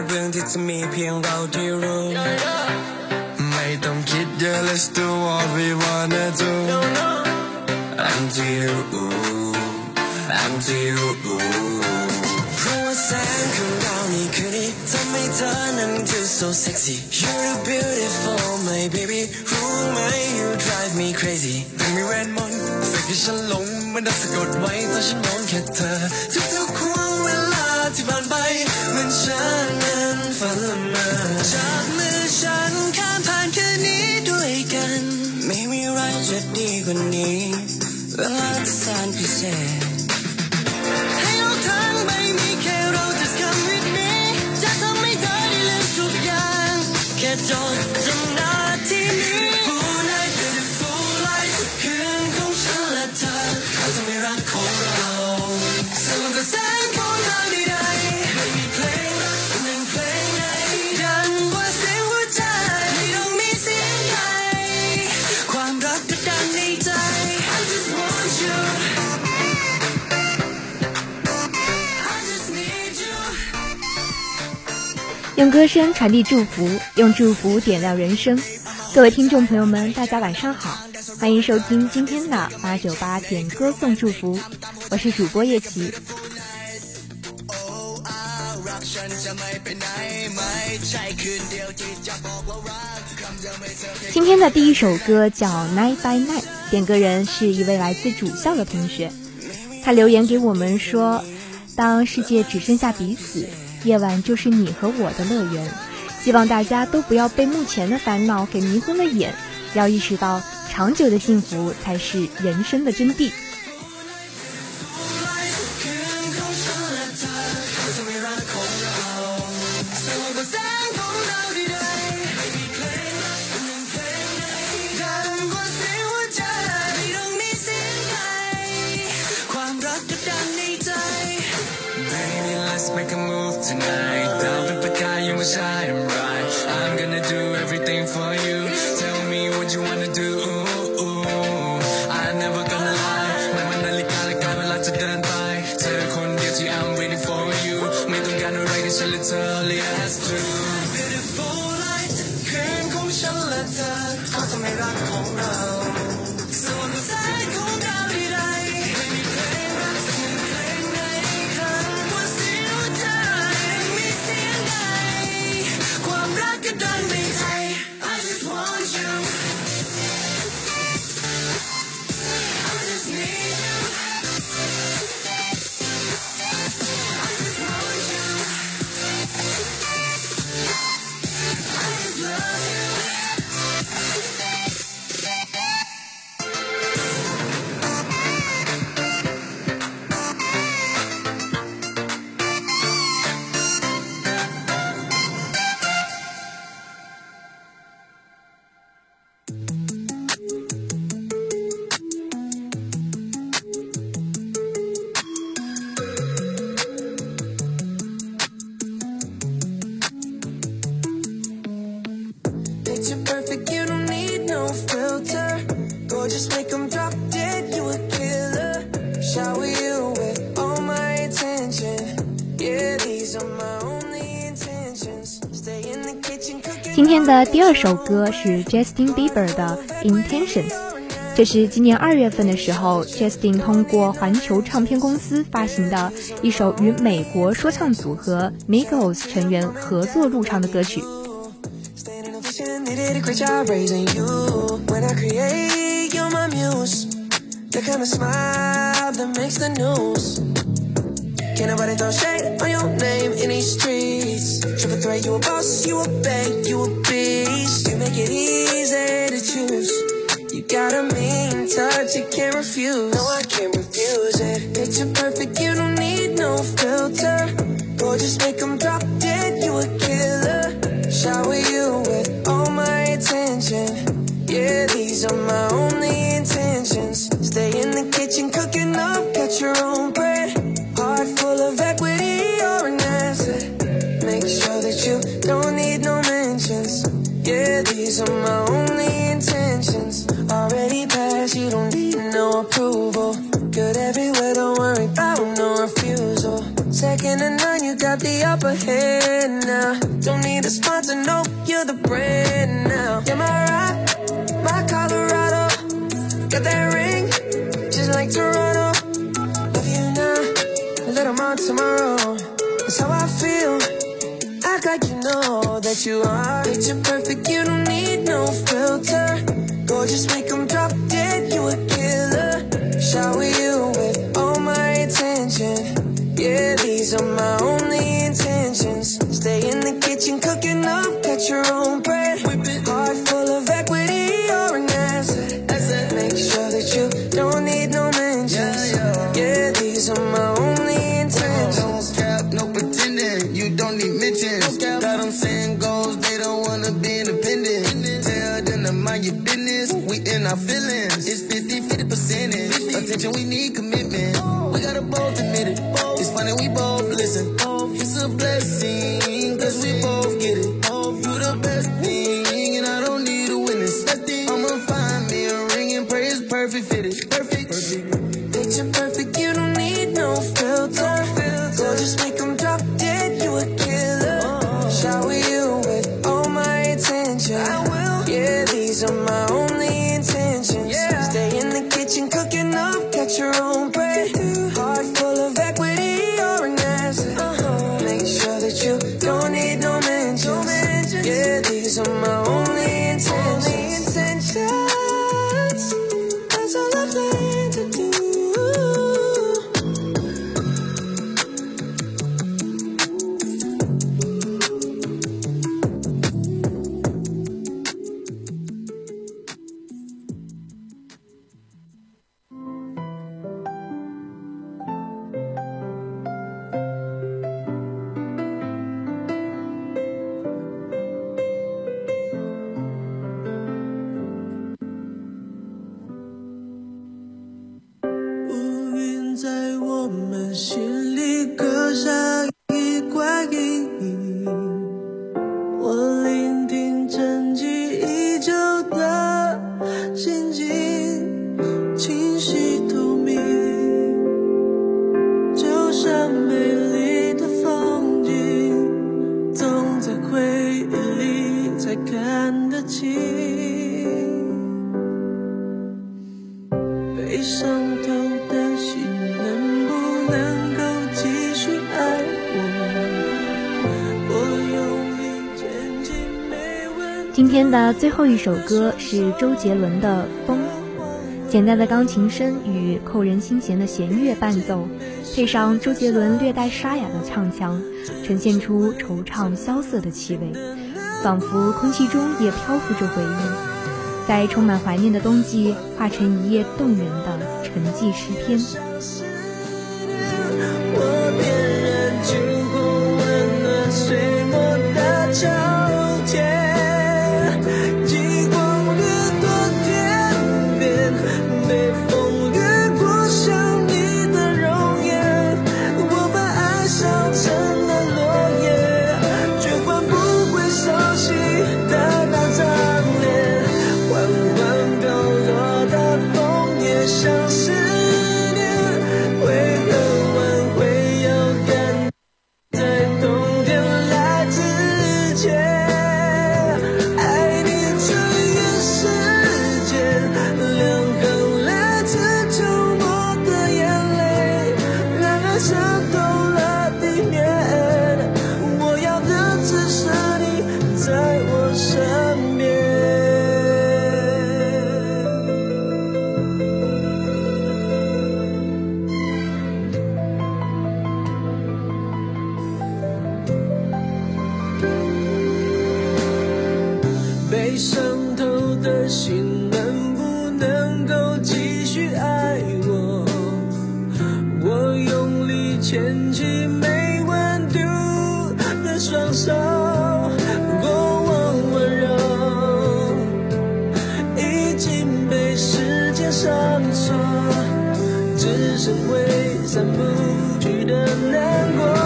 รงนี้และเรื่องที่จะมีเพียงเราที่รู้ ไม่ต้องคิดเยอะ let's do what we wanna do I'm to you I'm to you เพราะว่าแสงของเรานี่คืนนี้ทำให้เธอนั้น feel so sexy You're beautiful my baby รู้ไหม you drive me crazy ไม่มีเวทมนต์สิ่งที่ฉันหลงมันได้สะกดไว้ตอนฉันมองแค่เธอทุกๆควงเวลาที่ผ่านไปเหมือนฉันนั้นฝันละเมอ จากมือฉันข้ามผ่านคืนนี้ด้วยกัน ไม่มีอะไรจะดีกว่านี้ เวลาที่แสนพิเศษให้โลกทั้งใบมีแค่เรา just come with me จะทำให้เธอได้ลืมทุกอย่าง แค่จด 用歌声传递祝福，用祝福点亮人生。各位听众朋友们，大家晚上好，欢迎收听今天的八九八点歌送祝福，我是主播叶琪。今天的第一首歌叫《Night by Night》，点歌人是一位来自主校的同学，他留言给我们说：“当世界只剩下彼此，夜晚就是你和我的乐园。希望大家都不要被目前的烦恼给迷昏了眼，要意识到长久的幸福才是人生的真谛。” for you Tell me what you wanna do I never gonna lie ไม่ว่านาฬิกาและการเวลาจะเดินไปเธอคนเดียวที่ I'm waiting for you ไม่ต้องการอะไรกับฉันและเธอ 今天的第二首歌是 Justin Bieber 的《Intention，》，这是今年二月份的时候，Justin 通过环球唱片公司发行的一首与美国说唱组合 Migos 成员合作入唱的歌曲。face. Triple threat, you a boss, you a bank, you a beast. You make it easy to choose. You got a mean touch, you can't refuse. No, I can't refuse it. Picture perfect, you don't need no filter. Or just make them drop got the upper hand now. Don't need a sponsor, no, you're the brand now. You're my right? My Colorado, got that ring, just like Toronto. Love you now, a little more tomorrow. That's how I feel. Act like you know that you are. Picture perfect, you don't need no filter. Gorgeous, make them drop dead, you a killer. Shower you own bread. Heart full of equity, you're an asset. asset. Make sure that you don't need no mentions. Yeah, these are my only intentions. No cap, no pretending. You don't need mentions. Got them saying goals, they don't wanna be independent. Tell them to mind your business. We in our feelings. It's 50 50 percentage. Attention, we need commitment. Oh. We gotta both admit it. It's funny, we both listen. It's a blessing, 我们心里刻下一块阴影。我聆听沉寂已久的心境，清晰透明，就像美丽的风景，总在回忆里才看得清。今天的最后一首歌是周杰伦的《风》，简单的钢琴声与扣人心弦的弦乐伴奏，配上周杰伦略带沙哑的唱腔，呈现出惆怅萧瑟的气味，仿佛空气中也漂浮着回忆，在充满怀念的冬季，化成一页动人的沉寂诗篇。心能不能够继续爱我？我用力牵起没温度的双手，过往温柔已经被时间上锁，只剩挥散不去的难过。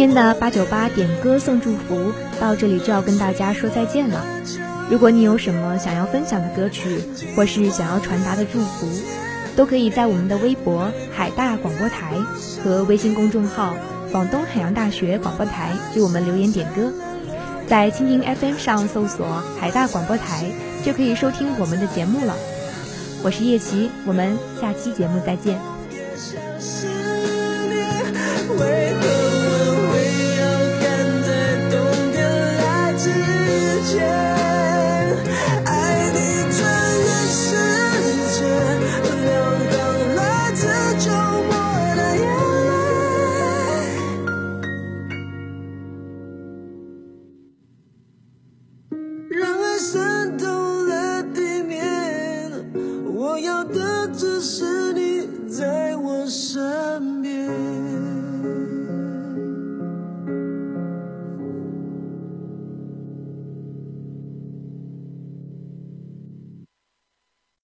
今天的八九八点歌送祝福到这里就要跟大家说再见了。如果你有什么想要分享的歌曲，或是想要传达的祝福，都可以在我们的微博海大广播台和微信公众号广东海洋大学广播台给我们留言点歌。在蜻蜓 FM 上搜索海大广播台，就可以收听我们的节目了。我是叶琪，我们下期节目再见。是。